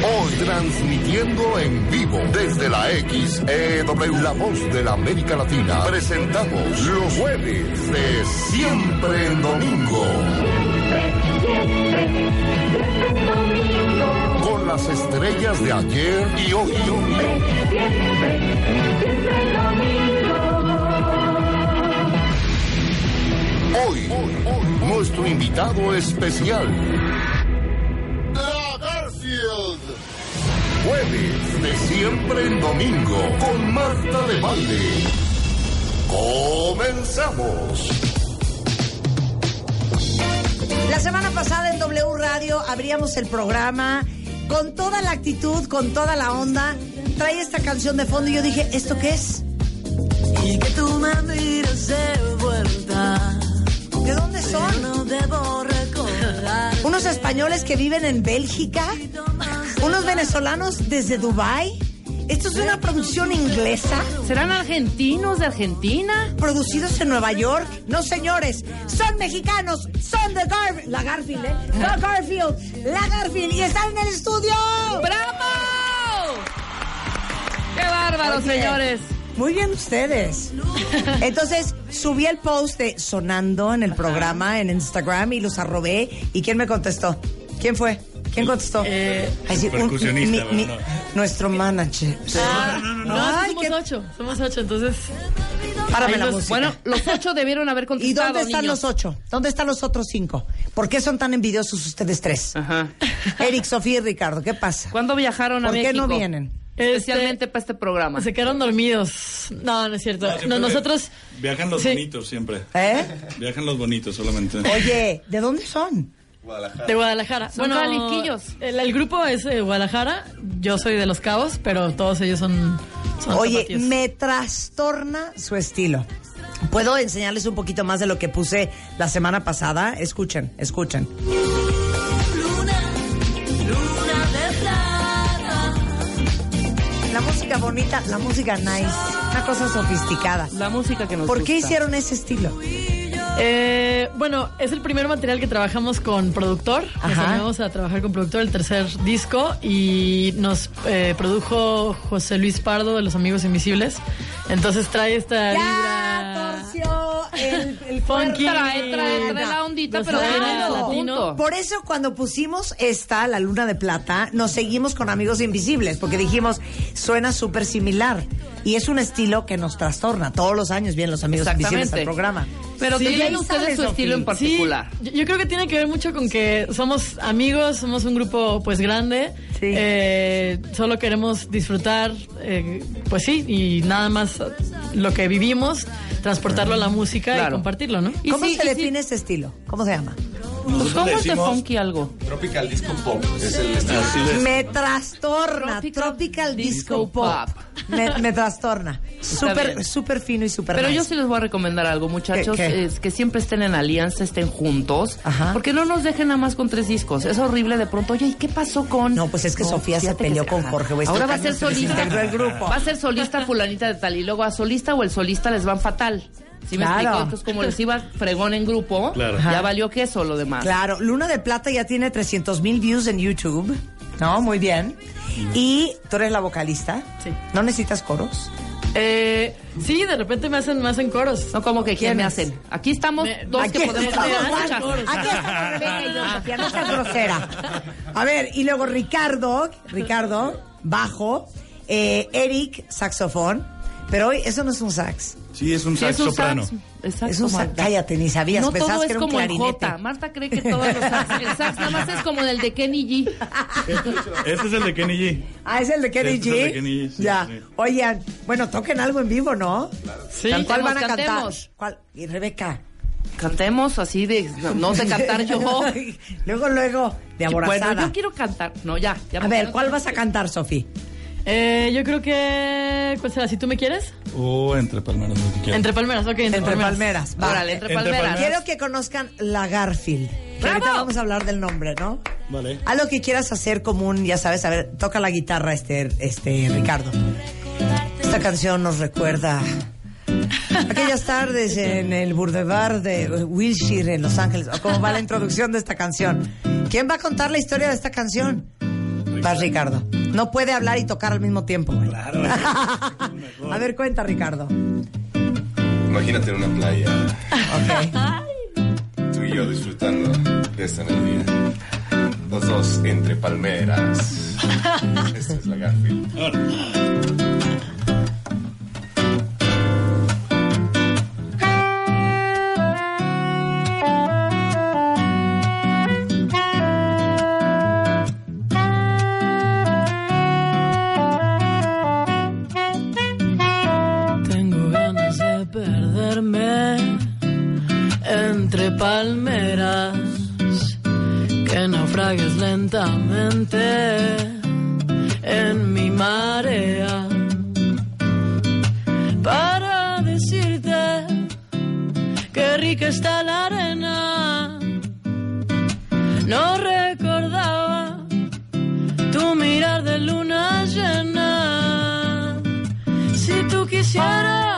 Hoy transmitiendo en vivo desde la XEW, la voz de la América Latina, presentamos los jueves de Siempre en Domingo. Con las estrellas de ayer y hoy. Hoy, nuestro invitado especial. Jueves de siempre en domingo con Marta de Valle. Comenzamos. La semana pasada en W Radio abríamos el programa con toda la actitud, con toda la onda. Trae esta canción de fondo y yo dije, ¿esto qué es? Y que tú me mires de vuelta. ¿De dónde son? No debo recordar. ¿Unos españoles que viven en Bélgica? ¿Unos venezolanos desde Dubai? ¿Esto es una producción inglesa? ¿Serán argentinos de Argentina? ¿Producidos en Nueva York? No, señores, son mexicanos, son de Gar la Garfield, ¿eh? La Garfield, la Garfield, y están en el estudio. ¡Bravo! ¡Qué bárbaros, Oye. señores! Muy bien ustedes. Entonces, subí el post de Sonando en el programa en Instagram y los arrobé. ¿Y quién me contestó? ¿Quién fue? ¿Quién contestó? Eh, Ay, sí, un- percusionista, mi- mi- ¿verdad? Nuestro manager. Ah, No, Ay, somos qué- ocho. Somos ocho, entonces. Párame la los- música. Bueno, los ocho debieron haber ¿Y contestado, dónde están niños. los ocho? ¿Dónde están los otros cinco? ¿Por qué son tan envidiosos ustedes tres? Ajá. Eric, Sofía y Ricardo, ¿qué pasa? ¿Cuándo viajaron a ¿Por qué México? no vienen? Especialmente Este, para este programa. Se quedaron dormidos. No, no es cierto. No, nosotros. Viajan los Sí. bonitos siempre. ¿Eh? Viajan los bonitos solamente. Oye, ¿de dónde son? De Guadalajara. Son caliquillos. El, el grupo es de Guadalajara. Yo soy de Los Cabos, pero todos ellos son. son Oye, me trastorna su estilo. ¿Puedo enseñarles un poquito más de lo que puse la semana pasada? Escuchen, escuchen. Luna, luna de plata. La música bonita, la música nice, una cosa sofisticada. La música que nos ¿Por qué hicieron ese estilo? Eh, bueno, es el primer material que trabajamos con productor. Nos a trabajar con productor el tercer disco y nos eh, produjo José Luis Pardo de Los Amigos Invisibles. Entonces trae esta Ya vibra torció el, el funky. Trae, trae, trae la ondita, pero. Por eso cuando pusimos esta, la luna de plata, nos seguimos con Amigos Invisibles, porque dijimos, suena súper similar. Y es un estilo que nos trastorna. Todos los años vienen los Amigos Invisibles al programa. Pero Sí, tienen ustedes su estilo en particular. yo, yo creo que tiene que ver mucho con que somos amigos, somos un grupo pues grande, Sí. eh, solo queremos disfrutar, eh, pues sí, y nada más lo que vivimos, transportarlo a la música y compartirlo, ¿no? Y ¿Cómo sí, se y sí. define este estilo? ¿Cómo se llama? Pues, Nosotros ¿Cómo le es de funky algo? Tropical Disco Pop es el estilo. así de- Me trastorna. Tropical Tropical, Disco, Disco Pop. Pop. Me, me trastorna. Súper, súper fino y súper Pero nice. yo sí les voy a recomendar algo, muchachos, ¿Qué, qué? es que siempre estén en alianza, estén juntos, Ajá. porque no nos dejen nada más con tres discos. Es horrible de pronto, oye, ¿y qué pasó con...? No, pues es que Sofía se peleó se- con. Jorge, Ahora va a ser se solista. el grupo. Va a ser solista fulanita de tal, y luego a solista o el solista les van fatal. ¿Sí me Claro. explico? Entonces, como les iba fregón en grupo, Claro. ya valió queso lo demás. Claro, Luna de Plata ya tiene 300 mil views en YouTube. No, muy bien. Y tú eres la vocalista. Sí. ¿No necesitas coros? Eh, sí, de repente me hacen más en coros. No como que quién me hacen. Aquí estamos Me- dos Aquí que podemos estamos, hacer. Aquí estamos Rebeca y yo, Sofía, no seas grosera. A ver, y luego Ricardo, Ricardo, bajo, eh, Eric, saxofón. Pero hoy eso no es un sax. Sí, es un Sí, sax es un soprano. sax. Exacto, Es un sax. Marta. Cállate, ni sabías. No Pensabas todo que es era un como clarinete. J. Marta cree que todos los sax, el sax nada más es como el de Kenny G. Este es el de Kenny G. Ah, es el de Kenny Este G. es el de Kenny G, sí, ya. sí. Oigan, bueno, toquen algo en vivo, ¿no? Sí, Cantamos, ¿Cuál van a cantar? cantemos. ¿Cuál? Y Rebeca. Cantemos así de... No, no sé cantar yo. luego, luego, de aborazada. Bueno, yo quiero cantar. No, ya. ya A ver, ¿cuál vas a cantar, Sofi? Eh, yo creo que. ¿Cuál será? Si tú me quieres. O entre palmeras, lo que quieras. Entre palmeras, ok. Entre, Entre palmeras. va. Órale, entre Entre palmeras. palmeras. Quiero que conozcan la Garfield. Que vamos a hablar del nombre, ¿no? Vale. Algo que quieras hacer común, ya sabes, a ver, toca la guitarra este, este Ricardo. Esta canción nos recuerda aquellas tardes en el Boulevard de Wilshire en Los Ángeles. ¿O ¿Cómo va la introducción de esta canción? ¿Quién va a contar la historia de esta canción? Vas, Ricardo. No puede hablar y tocar al mismo tiempo, güey. Claro. A ver, cuenta, Ricardo. Imagínate en una playa, Ok. tú y yo disfrutando de esta melodía. Los dos entre palmeras. Esta es la Garfield. Perderme entre palmeras, que naufragues lentamente en mi marea. Para decirte que rica está la arena, no recordaba tu mirar de luna llena. Si tú quisieras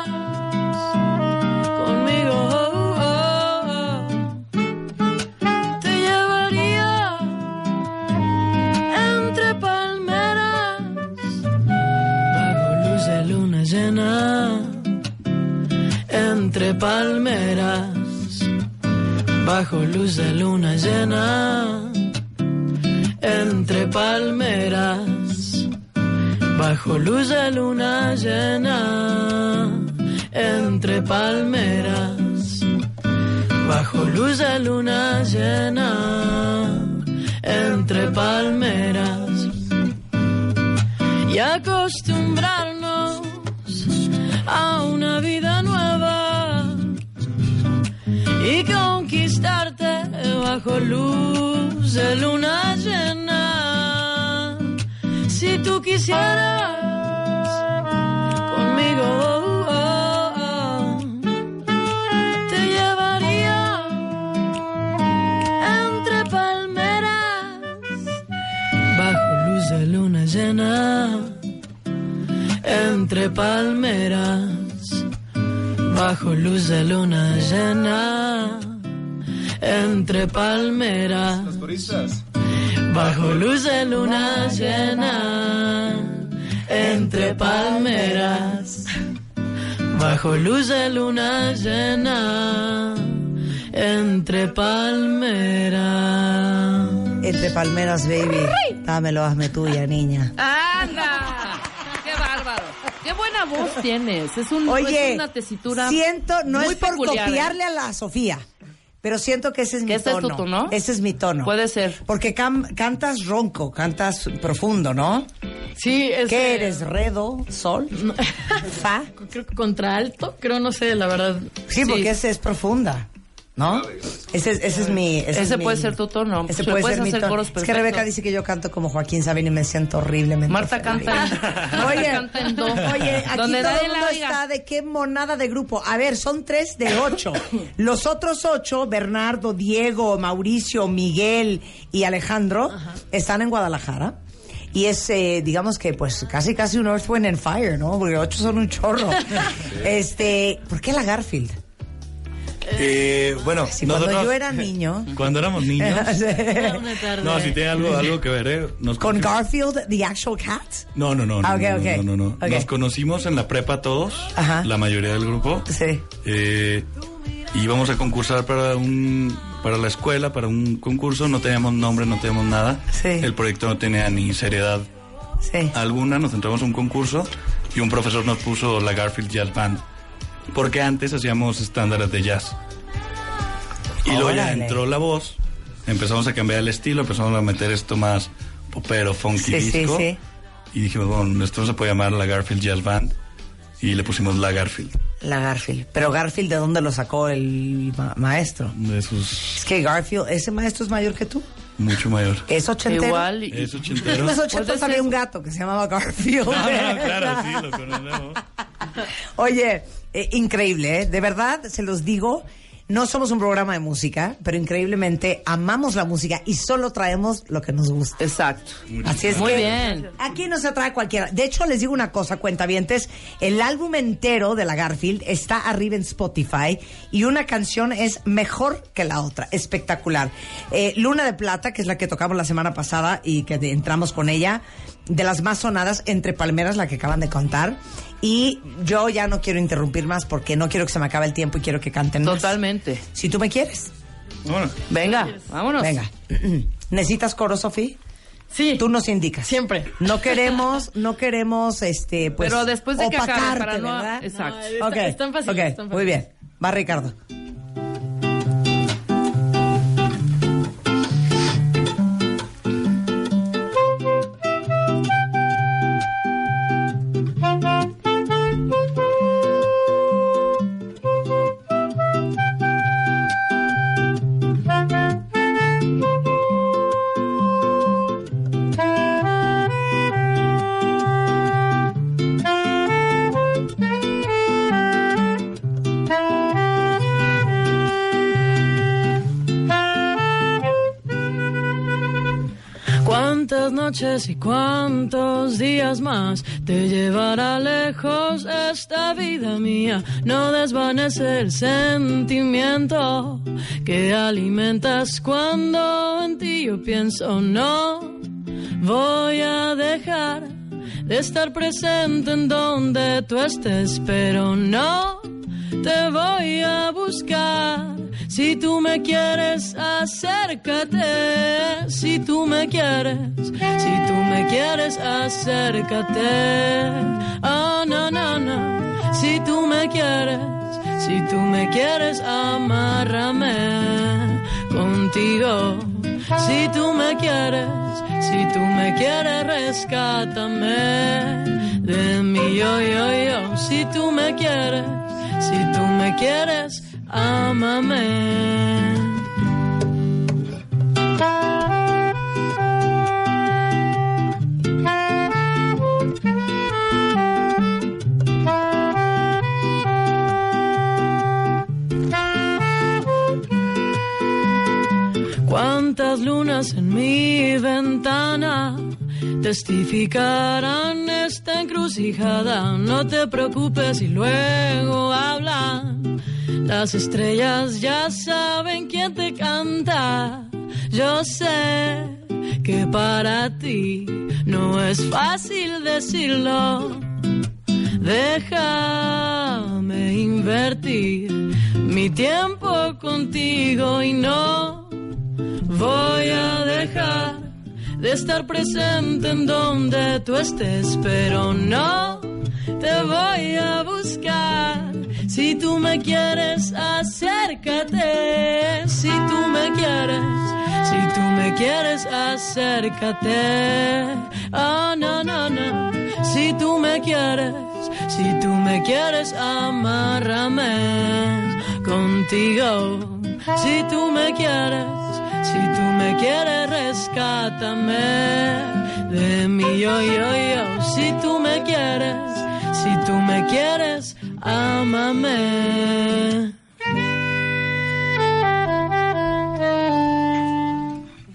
palmeras bajo luz de luna llena. Entre palmeras bajo luz de luna llena, entre palmeras, bajo luz de luna llena, entre palmeras, y acostumbrarnos a una vida bajo luz de luna llena. Si tú quisieras conmigo, te llevaría entre palmeras bajo luz de luna llena. Entre palmeras bajo luz de luna llena. Entre palmeras. Bajo luz de luna llena, entre palmeras. Bajo luz de luna llena, entre palmeras. Entre palmeras, baby. Dámelo, hazme tuya, niña. ¡Anda! ¡Qué bárbaro! ¡Qué buena voz tienes! Es, un, Oye, es una tesitura siento, no muy es por peculiar, ¿eh? copiarle a la Sofía, pero siento que ese es mi ¿Que ese es tu tono. tono? Ese es mi tono. Puede ser. Porque cantas ronco, cantas profundo, ¿no? Sí, es. ¿Qué eres? ¿Redo? ¿Sol? ¿Fa? Creo que contralto, creo, no sé, la verdad. Sí, porque ese es profunda, ¿no? Ese es, ese es mi... Ese, Ese es mi- puede ser tu tono. Ese puede puedes ser mi tono. coros Es que. Rebeca dice que yo canto como Joaquín Sabina y me siento horriblemente Marta canta Oye, canta en do. oye, aquí Donde todo el mundo está de qué monada de grupo. A ver, son tres de ocho. Los otros ocho, Bernardo, Diego, Mauricio, Miguel y Alejandro, están en Guadalajara. Y es, eh, digamos que, pues, casi, casi un Earth, Wind and Fire, ¿no? Porque ocho son un chorro. Este, ¿por qué la Garfield? Eh, bueno, Si cuando nosotros- yo era niño... Cuando éramos niños. No, si tiene algo, algo que ver, ¿eh? Nos ¿Con Garfield, the actual cat? No, no, no. no, Ah, ok, no, ok. no, no, no. Ok. Nos conocimos en la prepa todos, Ajá. la mayoría del grupo. Sí. Eh, íbamos a concursar para un para la escuela, para un concurso, no teníamos nombre, no teníamos nada. Sí. El proyecto no tenía ni seriedad Sí. alguna, nos entramos a un concurso y un profesor nos puso la Garfield Jazz Band. Porque antes hacíamos estándares de jazz. Y luego ya entró la voz, empezamos a cambiar el estilo, empezamos a meter esto más popero, funky Sí, sí, disco. sí. Y dijimos, bueno, esto se puede llamar la Garfield Jazz Band. Y le pusimos la Garfield. La Garfield. Pero Garfield, ¿de dónde lo sacó el ma- maestro? De sus Es que Garfield, ese maestro es mayor que tú. mucho mayor. Es ochentero. Igual. y- Es ochentero. En los ochentas Pues había un gato que se llamaba Garfield. Ah, no, claro, sí, lo conocemos. Oye, eh, increíble, ¿eh? De verdad, se los digo. no somos un programa de música, pero increíblemente amamos la música y solo traemos lo que nos gusta. Exacto. Así es Muy que bien. Aquí no se trae cualquiera. De hecho, les digo una cosa, cuentavientes. El álbum entero de la Garfield está arriba en Spotify y una canción es mejor que la otra. Espectacular. Eh, Luna de Plata, que es la que tocamos la semana pasada y que entramos con ella, de las más sonadas entre palmeras, la que acaban de contar. Y yo ya no quiero interrumpir más porque no quiero que se me acabe el tiempo y quiero que canten más. Totalmente. Si tú me quieres. Bueno, Venga, vámonos. Venga. ¿Necesitas coro, Sofía? Sí. Tú nos indicas. Siempre. No queremos, no queremos, este, pues. Pero después de que acabe, opacarte, para no- ¿verdad? Exacto. No, está- Ok, están fáciles, ok, están muy bien. Va Ricardo. ¿Cuántas noches y cuántos días más te llevará lejos esta vida mía? No desvanece el sentimiento que alimentas cuando en ti yo pienso. No voy a dejar de estar presente en donde tú estés, pero no te voy a buscar. Si tú me quieres, acércate. Si tú me quieres, si tú me quieres, acércate. Oh, no, no, no. Si tú me quieres, si tú me quieres, amárrame contigo. Si tú me quieres, si tú me quieres, rescátame de mi yo, yo, yo. Si tú me quieres, si tú me quieres, ámame. Cuántas lunas en mi ventana testificarán esta encrucijada. No te preocupes y luego hablan. Las estrellas ya saben quién te canta. Yo sé que para ti no es fácil decirlo. Déjame invertir mi tiempo contigo y no voy a dejar de estar presente en donde tú estés, pero no me quieres, acércate. Si tú me quieres, si tú me quieres, acércate. Oh, no, no, no. Si tú me quieres, si tú me quieres, amárrame contigo. Si tú me quieres, si tú me quieres, rescátame de mi yo, yo, yo. Si tú me quieres, si tú me quieres, ámame.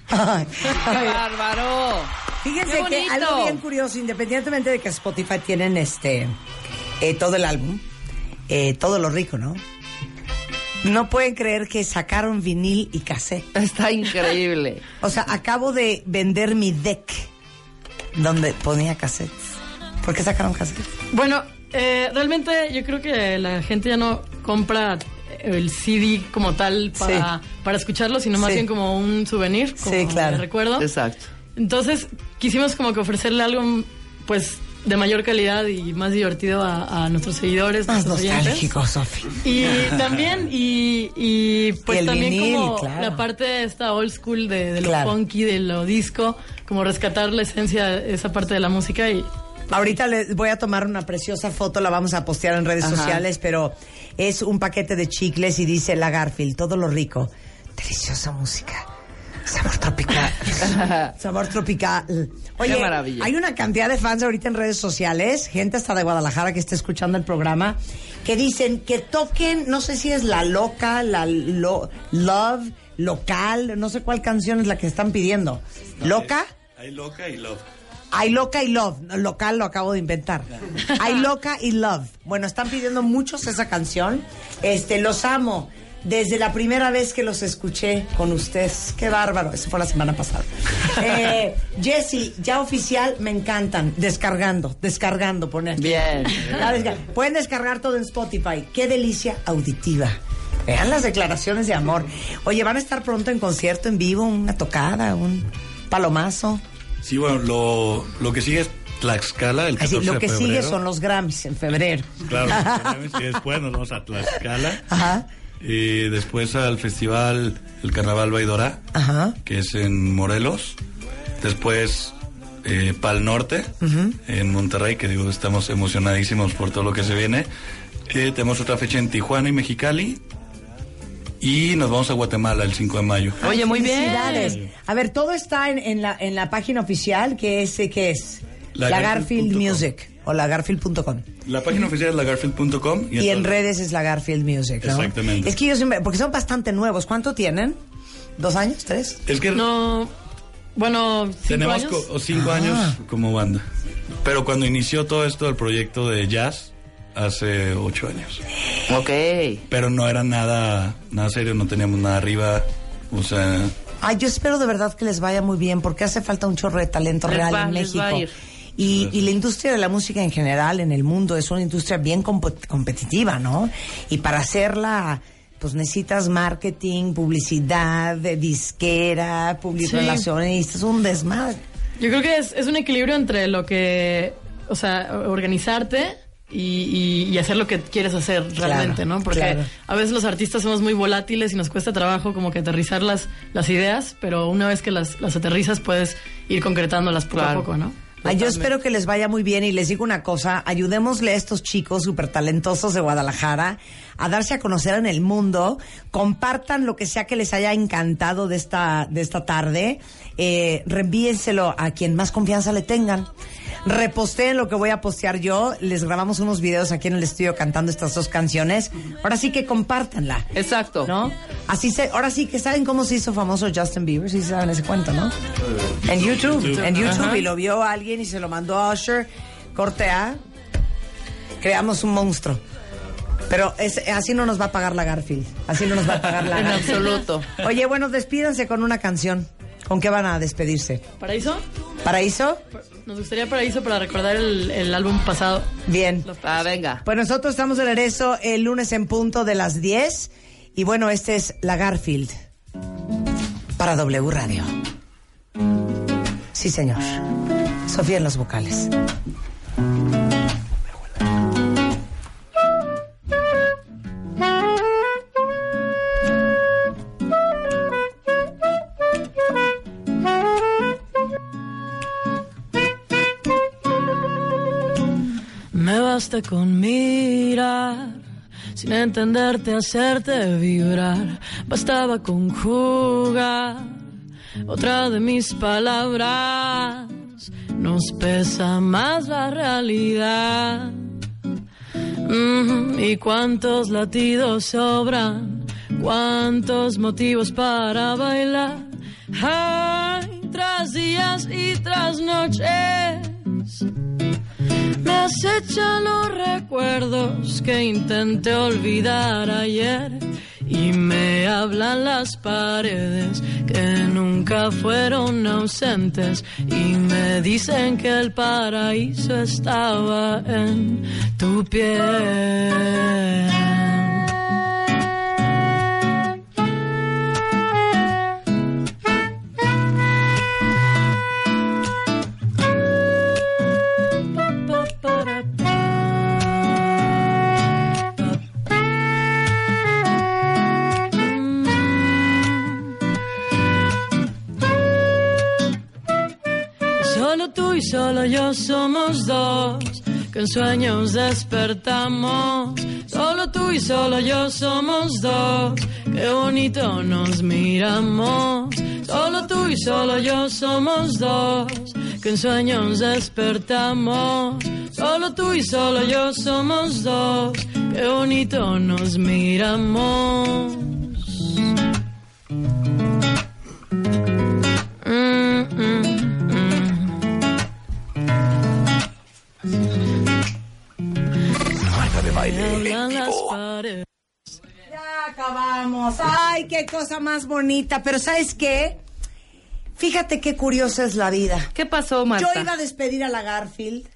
Ay, ¡Qué bárbaro! Fíjense ¡Qué que algo bien curioso, independientemente de que Spotify tienen este eh, todo el álbum, eh, todo lo rico, ¿no? No pueden creer que sacaron vinil y cassette. Está increíble. O sea, acabo de vender mi deck donde ponía cassettes. ¿Por qué sacaron cassettes? Bueno, eh, realmente yo creo que la gente ya no compra el CD como tal para, para escucharlo, sino más Sí. bien como un souvenir, como Sí, claro. recuerdo. Exacto. Entonces quisimos como que ofrecerle algo pues de mayor calidad y más divertido a, a nuestros seguidores, Más nuestros nostálgico, Sofi. Y también, y, y pues Y el también vinil, como claro. la parte de esta old school de, de lo Claro. funky, de lo disco, como rescatar la esencia de esa parte de la música y Ahorita les voy a tomar una preciosa foto, la vamos a postear en redes Ajá. sociales, pero es un paquete de chicles y dice la Garfield, todo lo rico. Deliciosa música. Sabor tropical. Sabor tropical. Oye, Qué maravilla. hay una cantidad de fans ahorita en redes sociales, gente hasta de Guadalajara que está escuchando el programa, que dicen que toquen, no sé si es la loca, la lo- love, local, no sé cuál canción es la que están pidiendo. ¿Loca? Hay loca y love. Hay loca y love. Local lo acabo de inventar. Hay loca y love. Bueno, están pidiendo muchos esa canción. Este, los amo. Desde la primera vez que los escuché con ustedes. Qué bárbaro. Eso fue la semana pasada. Eh, Jessy, ya oficial, me encantan. Descargando, descargando, poner. Bien. Desca- Pueden descargar todo en Spotify. Qué delicia auditiva. Vean las declaraciones de amor. Oye, van a estar pronto en concierto en vivo, una tocada, un palomazo. Sí, bueno, lo, lo que sigue es Tlaxcala, el 14 Así, lo de que febrero. sigue son los Grammys en febrero. Claro, y después nos vamos a Tlaxcala. Ajá. Y después al festival El Carnaval Baidora, Ajá. que es en Morelos. Después eh, Pal Norte, en Monterrey, que digo, estamos emocionadísimos por todo lo que se viene. Eh, tenemos otra fecha en Tijuana y Mexicali. Y nos vamos a Guatemala el 5 de mayo. Oye, muy bien. Felicidades. A ver, todo está en, en la, en la página oficial, que es, eh, ¿qué es? La, La Garfield Garfield.com. Music o la Garfield.com. La página oficial es lagarfield.com. Y en entonces- redes es la Garfield Music, ¿no? Exactamente. Es que yo siempre, porque son bastante nuevos. ¿Cuánto tienen? ¿Dos años? ¿Tres? Es que No, bueno, cinco tenemos años. co- cinco Ah. años como banda. Pero cuando inició todo esto del proyecto de jazz, hace ocho años. Ok. Pero no era nada, nada serio, no teníamos nada arriba. O sea, Ay, yo espero de verdad que les vaya muy bien, porque hace falta un chorro de talento Les real va- en les México. va a ir. Y, y la industria de la música en general en el mundo es una industria bien compo- competitiva, ¿no? Y para hacerla, pues necesitas marketing, publicidad, de disquera, public Sí. relaciones, es un desmadre. Yo creo que es, es un equilibrio entre lo que, o sea, organizarte y, y- y hacer lo que quieres hacer realmente, Claro, ¿no? Porque claro. a veces los artistas somos muy volátiles y nos cuesta trabajo como que aterrizar las, las ideas, pero una vez que las, las aterrizas puedes ir concretándolas poco Claro. a poco, ¿no? Ay, yo espero que les vaya muy bien y les digo una cosa, ayudémosle a estos chicos súper talentosos de Guadalajara a darse a conocer en el mundo, compartan lo que sea que les haya encantado de esta, de esta tarde, eh, reenvíenselo a quien más confianza le tengan. Reposteen lo que voy a postear yo, les grabamos unos videos aquí en el estudio cantando estas dos canciones. Ahora sí que compártanla. Exacto. ¿No? Así se, ahora sí que saben cómo se hizo famoso Justin Bieber, sí saben ese cuento, ¿no? En YouTube, en YouTube y lo vio alguien y se lo mandó a Usher, corte A, creamos un monstruo. Pero es, así no nos va a pagar la Garfield, así no nos va a pagar la En Garfield. absoluto. Oye, bueno, despídanse con una canción. ¿Con qué van a despedirse? ¿Paraíso? ¿Paraíso? Nos gustaría Paraíso para recordar el, el álbum pasado. Bien. Ah, venga. Pues nosotros estamos de regreso el lunes en punto de las 10. Y bueno, este es la Garfield para W Radio. Sí, señor. Sofía en los vocales. Con mirar, sin entenderte, hacerte vibrar. Bastaba con jugar otra de mis palabras. Nos pesa más la realidad. Mm, y cuántos latidos sobran, cuántos motivos para bailar. Ay, tras días y tras noches. Me acechan los recuerdos que intenté olvidar ayer y me hablan las paredes que nunca fueron ausentes y me dicen que el paraíso estaba en tu piel. Solo tú y solo yo somos dos, que en sueños despertamos. Solo tú y solo yo somos dos, qué bonito nos miramos. Solo tú y solo yo somos dos, que en sueños despertamos. Solo tú y solo yo somos dos, qué bonito nos miramos. Acabamos. Ay, qué cosa más bonita. Pero ¿sabes qué? Fíjate qué curiosa es la vida. ¿Qué pasó, Marta? Yo iba a despedir a la Garfield,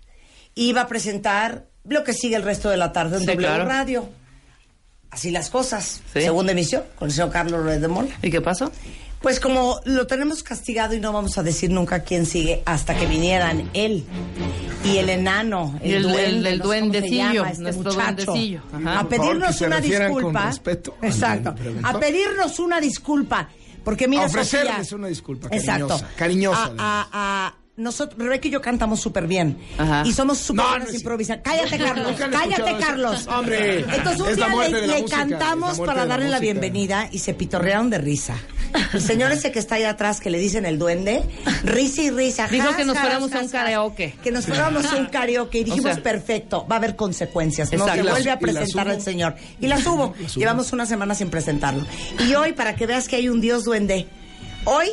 iba a presentar lo que sigue el resto de la tarde en Sí, W claro. Radio. Así las cosas. Sí. Segunda emisión con el señor Carlos Ruiz de Mola. ¿Y qué pasó? Pues como lo tenemos castigado y no vamos a decir nunca quién sigue hasta que vinieran él y el enano, el, Y el- duende, el- duendecillo, llama este nuestro muchacho, duendecillo. Ajá. a favor, pedirnos una disculpa. respeto Exacto. A pedirnos una disculpa. Porque mira, A ofrecerles Sofía- una disculpa Exacto. cariñosa, cariñosa, A, a- a- nosotros, Rebeca y yo cantamos súper bien. Ajá. Y somos súper No, buenas no improvisando. Cállate, Carlos. Cállate. Carlos. Hombre, Entonces un es la día muerte le, la música, la cantamos para la darle la bienvenida y se pitorrearon de risa. El señor ese que está allá atrás, que le dicen el duende, risa y risa. Dijo jas, que nos fuéramos a un karaoke. Que nos fuéramos a un karaoke y dijimos, sea. perfecto, va a haber consecuencias. No se vuelve a la presentar subo. al señor. Y la subo. Llevamos una semana sin presentarlo. Y hoy, para que veas que hay un dios duende, hoy...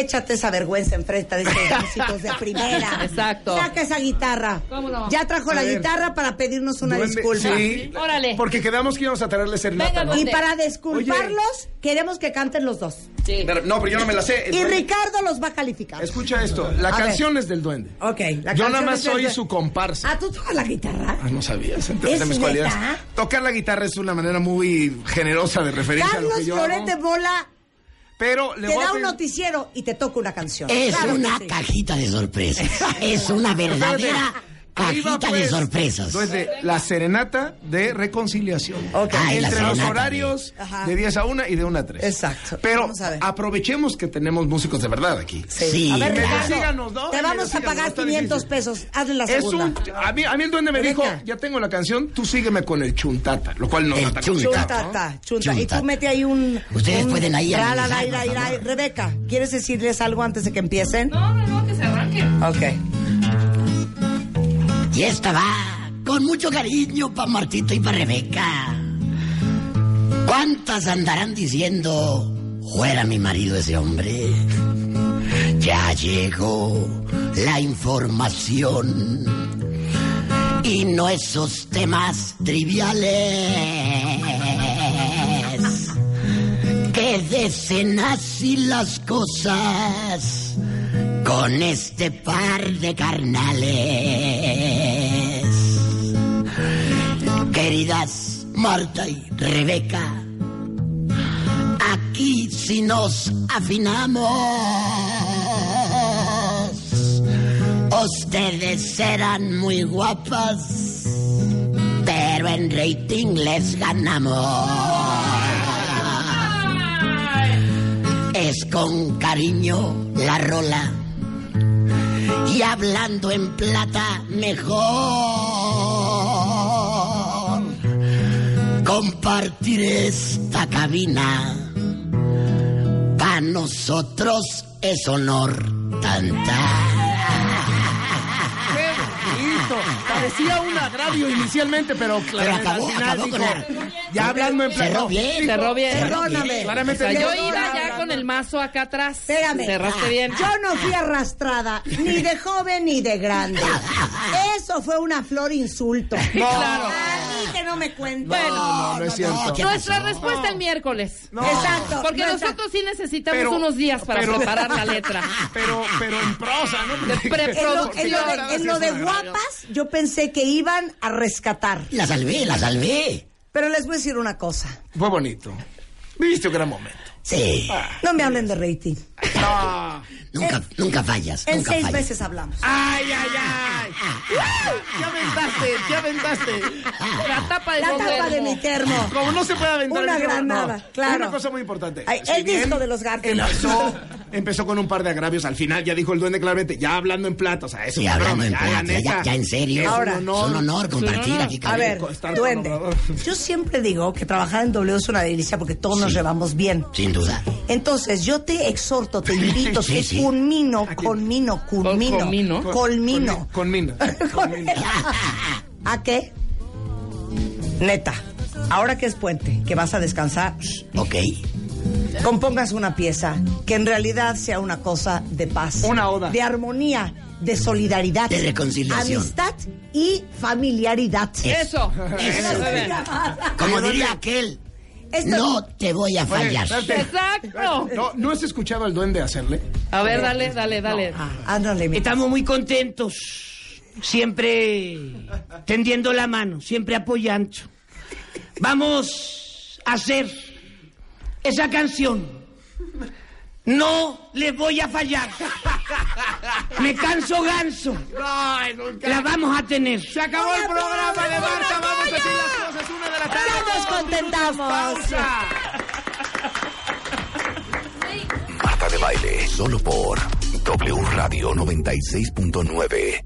Échate esa vergüenza enfrente de esos músicos de primera. Exacto. Saca esa guitarra. ¿Cómo no? Ya trajo A la ver. guitarra para pedirnos una Duende, disculpa. Sí, Órale. porque quedamos que íbamos a traerle serenata. Venga. Y para disculparlos, queremos que canten los dos. Sí. Pero- no, pero yo no me la sé. El Y duende- Ricardo los va a calificar. Escucha esto, la A ver. canción es del duende. Ok, la yo nada más soy su comparsa. Ah, ¿tú tocas la guitarra? Ah, no sabías, entonces ¿Es de mis cualidades. Tocar la guitarra es una manera muy generosa de referencia a lo Carlos que yo Florete hago. Bola Pero le te voy a da un noticiero y te toca una canción. Es Claro una sí. cajita de sorpresas. Es una verdadera cajita pues. de sorpresas. Duende, la serenata de reconciliación. Ok. Ay, la Entre los horarios de- Ajá. de 10 a 1 y de 1 a 3. Exacto. Pero aprovechemos que tenemos músicos de verdad aquí. Sí. A ver, síganos, ¿no? te vamos a pagar está 500 difícil. pesos. Hazle la Es segunda. un, a, mí, a mí el duende me Rebeca. dijo, ya tengo la canción, tú sígueme con el chuntata, lo cual no El ¿no? Chuntata, chunta. Y tú Chuntata. mete ahí un... Ustedes un- pueden ahí la, la, la. Rebeca, ¿quieres decirles algo antes de que empiecen? No, no, no, que se arranque. Ok. Y esta va con mucho cariño para Martito y para Rebeca. ¿Cuántas andarán diciendo, fuera mi marido ese hombre? Ya llegó la información. Y no esos temas triviales. Que desen así las cosas con este par de carnales. Queridas Marta y Rebeca, aquí si nos afinamos, ustedes serán muy guapas, pero en rating les ganamos. Es con cariño la rola y hablando en plata mejor. Compartir esta cabina para nosotros es honor tanta. Parecía un agravio inicialmente, pero acabó, al final acabó con dijo, la- ya hablando en plan. Cerró bien. Cerró bien. Perdóname. O Claramente sea, yo dijo, iba no, ya con no. el mazo acá atrás. Espérame. Cerraste bien. Yo no fui arrastrada, ni de joven ni de grande. Eso fue una flor insulto. Claro. A mí que no me cuenten. Bueno, No, no es cierto. ¿qué Nuestra pasó? respuesta el miércoles. Exacto. Porque nosotros sí necesitamos Pero- unos días para pero- preparar la letra. Pero, pero en prosa, ¿no? Porque- pre- En lo, en lo de, en lo de guapas, yo pensé que iban a rescatar. La salvé, la salvé. Pero les voy a decir una cosa. Fue bonito. Viviste un gran momento. Sí. No me hablen de rating. No. Nunca, nunca fallas, En nunca seis fallas. meses hablamos. Ay, ay, ay. ¿Qué aventaste? ¿Qué aventaste? La tapa de La tapa de mi termo. Como no se puede aventar. Una granada, no. claro. Una cosa muy importante. Ay, Si el disco de los Garfield. Empezó, empezó con un par de agravios. Al final ya dijo el duende claramente, ya hablando en plata. O sea, eso Sí, hablando broma, en ya, plata, ya, ya en serio. Es Ahora, un Es un honor. honor compartir aquí con A ver, estar duende, yo siempre digo que trabajar en W es una delicia porque todos nos llevamos bien. Sin duda. Entonces, yo te exhorto, te invito, Sí, que sí. culmino, culmino, culmino, Conmino. colmino. Conmino. ¿A qué? Neta, ahora que es puente, que vas a descansar, Ok. compongas una pieza que en realidad sea una cosa de paz, Una oda. de armonía, de solidaridad, De reconciliación. amistad y familiaridad. Eso. Eso. Bien. Como diría aquel, Esto- no te voy a fallar. Exacto. No, ¿No has escuchado al duende hacerle? A ver, dale, dale, dale. Ah, ándale, mi- Estamos muy contentos, siempre tendiendo la mano, siempre apoyando. Vamos a hacer esa canción. No les voy a fallar. Me canso ganso. La vamos a tener. Se acabó el programa de Marta. Vamos a decir las cosas. Una de la tarde. ¡Ya nos contentamos! Marta de baile, solo por W Radio 96.9.